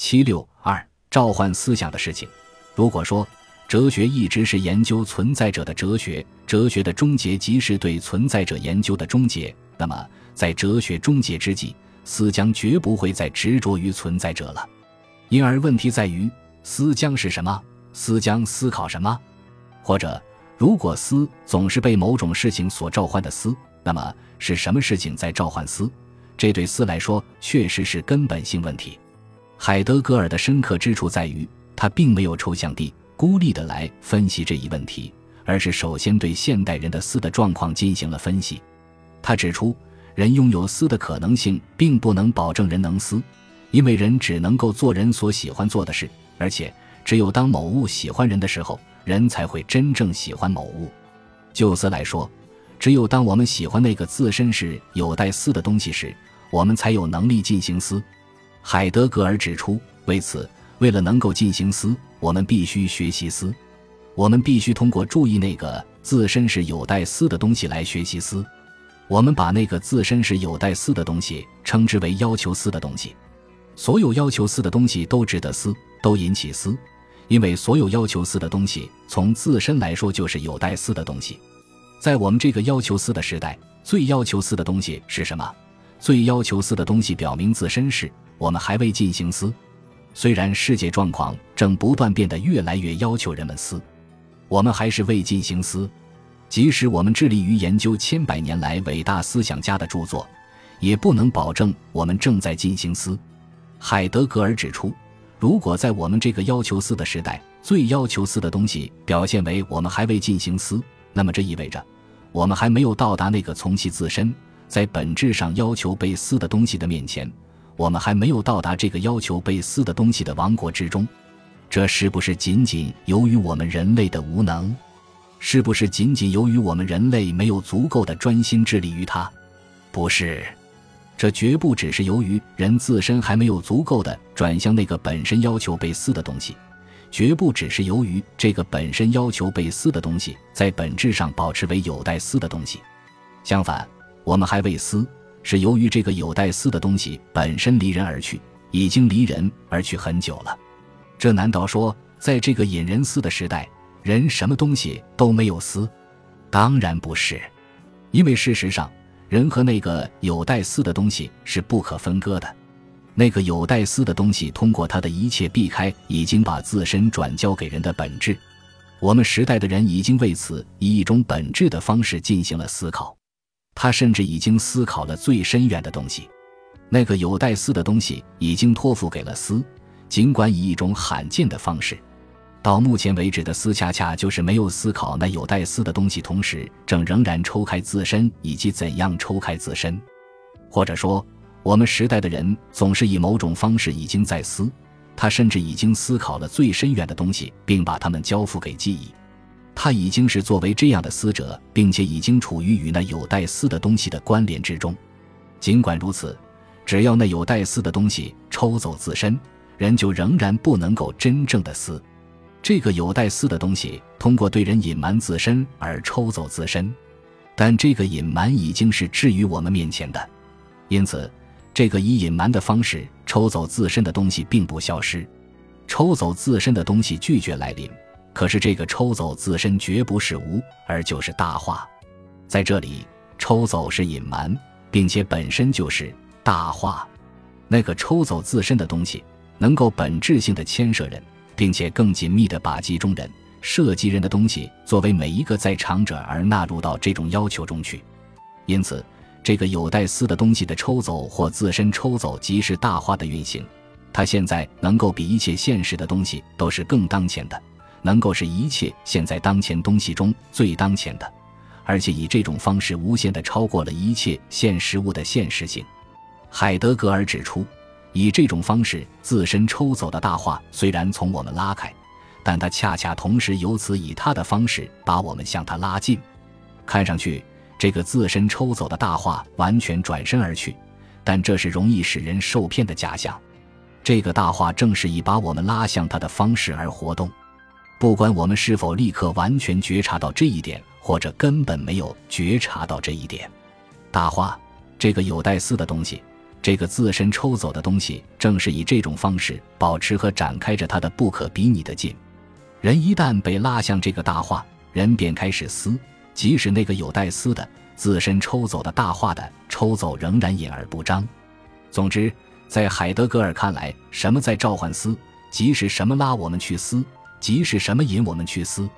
七六二召唤思想的事情。如果说哲学一直是研究存在者的哲学，哲学的终结即是对存在者研究的终结，那么在哲学终结之际，思将绝不会再执着于存在者了。因而问题在于，思将是什么？思将思考什么？或者，如果思总是被某种事情所召唤的思，那么是什么事情在召唤思？这对思来说确实是根本性问题。海德格尔的深刻之处在于，他并没有抽象地、孤立地来分析这一问题，而是首先对现代人的思的状况进行了分析。他指出，人拥有思的可能性，并不能保证人能思，因为人只能够做人所喜欢做的事，而且只有当某物喜欢人的时候，人才会真正喜欢某物。就思来说，只有当我们喜欢那个自身是有待思的东西时，我们才有能力进行思。海德格尔指出，为此，为了能够进行思，我们必须学习思。我们必须通过注意那个自身是有待思的东西来学习思。我们把那个自身是有待思的东西称之为要求思的东西。所有要求思的东西都值得思，都引起思，因为所有要求思的东西从自身来说就是有待思的东西。在我们这个要求思的时代，最要求思的东西是什么？最要求思的东西表明自身是。我们还未进行思，虽然世界状况正不断变得越来越要求人们思，我们还是未进行思。即使我们致力于研究千百年来伟大思想家的著作，也不能保证我们正在进行思。海德格尔指出，如果在我们这个要求思的时代，最要求思的东西表现为我们还未进行思，那么这意味着我们还没有到达那个从其自身在本质上要求被思的东西的面前。我们还没有到达这个要求被撕的东西的王国之中，这是不是仅仅由于我们人类的无能？是不是仅仅由于我们人类没有足够的专心致力于它？不是，这绝不只是由于人自身还没有足够的转向那个本身要求被撕的东西，绝不只是由于这个本身要求被撕的东西在本质上保持为有待撕的东西。相反，我们还未撕。是由于这个有待思的东西本身离人而去，已经离人而去很久了。这难道说，在这个引人思的时代，人什么东西都没有思？当然不是，因为事实上，人和那个有待思的东西是不可分割的。那个有待思的东西通过他的一切避开，已经把自身转交给人的本质。我们时代的人已经为此以一种本质的方式进行了思考。他甚至已经思考了最深远的东西，那个有待思的东西已经托付给了思，尽管以一种罕见的方式。到目前为止的思，恰恰就是没有思考那有待思的东西，同时正仍然抽开自身，以及怎样抽开自身。或者说，我们时代的人总是以某种方式已经在思，他甚至已经思考了最深远的东西，并把它们交付给记忆。他已经是作为这样的思者，并且已经处于与那有待思的东西的关联之中。尽管如此，只要那有待思的东西抽走自身，人就仍然不能够真正的思。这个有待思的东西通过对人隐瞒自身而抽走自身，但这个隐瞒已经是置于我们面前的，因此，这个以隐瞒的方式抽走自身的东西并不消失。抽走自身的东西拒绝来临。可是，这个抽走自身绝不是无，而就是大化。在这里，抽走是隐瞒，并且本身就是大化。那个抽走自身的东西，能够本质性的牵涉人，并且更紧密的把集中人、涉及人的东西，作为每一个在场者而纳入到这种要求中去。因此，这个有待思的东西的抽走或自身抽走，即是大化的运行。它现在能够比一切现实的东西都是更当前的。能够是一切现在当前东西中最当前的，而且以这种方式无限的超过了一切现实物的现实性。海德格尔指出，以这种方式自身抽走的大话虽然从我们拉开，但它恰恰同时由此以他的方式把我们向他拉近。看上去，这个自身抽走的大话完全转身而去，但这是容易使人受骗的假象。这个大话正是以把我们拉向他的方式而活动。不管我们是否立刻完全觉察到这一点，或者根本没有觉察到这一点，大话这个有待思的东西，这个自身抽走的东西，正是以这种方式保持和展开着它的不可比拟的劲。人一旦被拉向这个大化，人便开始撕，即使那个有待撕的自身抽走的大化的抽走仍然隐而不彰。总之，在海德格尔看来，什么在召唤撕，即使什么拉我们去撕，即是什么引我们去思。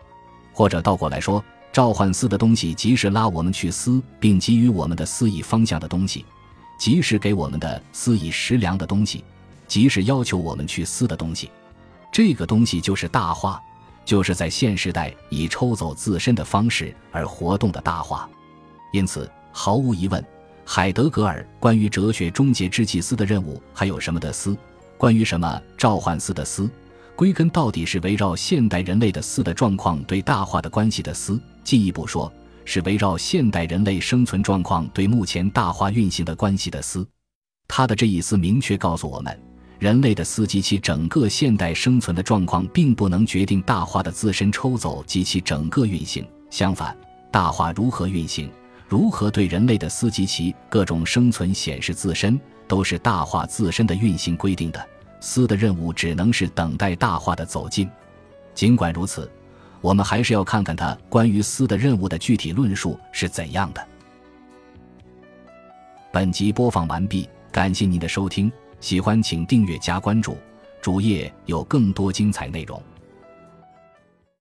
或者倒过来说，召唤思的东西，即是拉我们去思，并给予我们的思意方向的东西。即是给我们的思以食粮的东西，即是要求我们去思的东西，这个东西就是大化，就是在现时代以抽走自身的方式而活动的大化。因此，毫无疑问，海德格尔关于哲学终结之祭司的任务还有什么的思，关于什么召唤思的思，归根到底是围绕现代人类的思的状况对大化的关系的思。进一步说。是围绕现代人类生存状况对目前大化运行的关系的思，他的这一思明确告诉我们，人类的思及其整个现代生存的状况，并不能决定大化的自身抽走及其整个运行。相反，大化如何运行，如何对人类的思及其各种生存显示自身，都是大化自身的运行规定的。思的任务只能是等待大化的走近。尽管如此。我们还是要看看他关于思的任务的具体论述是怎样的。本集播放完毕，感谢您的收听，喜欢请订阅加关注，主页有更多精彩内容。